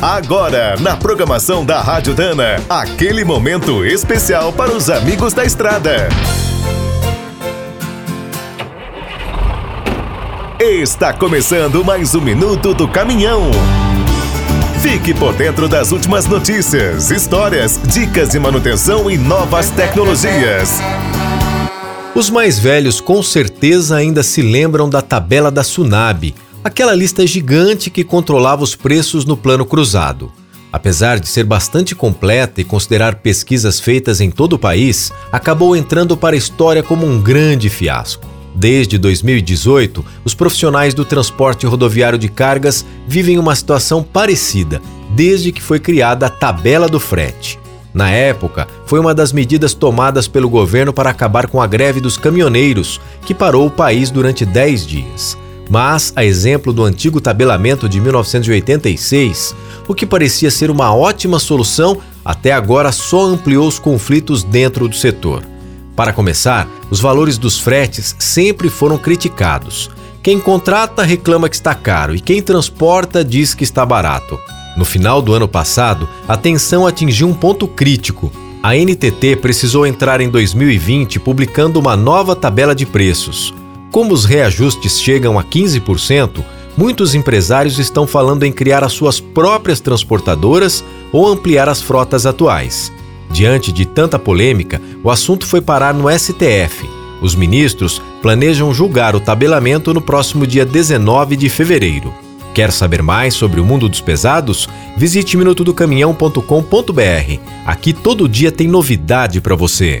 Agora, na programação da Rádio Dana, aquele momento especial para os amigos da estrada. Está começando mais um minuto do caminhão. Fique por dentro das últimas notícias, histórias, dicas de manutenção e novas tecnologias. Os mais velhos com certeza ainda se lembram da tabela da Sunab, aquela lista gigante que controlava os preços no plano cruzado. Apesar de ser bastante completa e considerar pesquisas feitas em todo o país, acabou entrando para a história como um grande fiasco. Desde 2018, os profissionais do transporte rodoviário de cargas vivem uma situação parecida, desde que foi criada a tabela do frete. Na época, foi uma das medidas tomadas pelo governo para acabar com a greve dos caminhoneiros, que parou o país durante 10 dias. Mas, a exemplo do antigo tabelamento de 1986, o que parecia ser uma ótima solução, até agora só ampliou os conflitos dentro do setor. Para começar, os valores dos fretes sempre foram criticados. Quem contrata reclama que está caro e quem transporta diz que está barato. No final do ano passado, a tensão atingiu um ponto crítico. A NTT precisou entrar em 2020 publicando uma nova tabela de preços. Como os reajustes chegam a 15%, muitos empresários estão falando em criar as suas próprias transportadoras ou ampliar as frotas atuais. Diante de tanta polêmica, o assunto foi parar no STF. Os ministros planejam julgar o tabelamento no próximo dia 19 de fevereiro. Quer saber mais sobre o mundo dos pesados? Visite minutodocaminhão.com.br. Aqui todo dia tem novidade para você.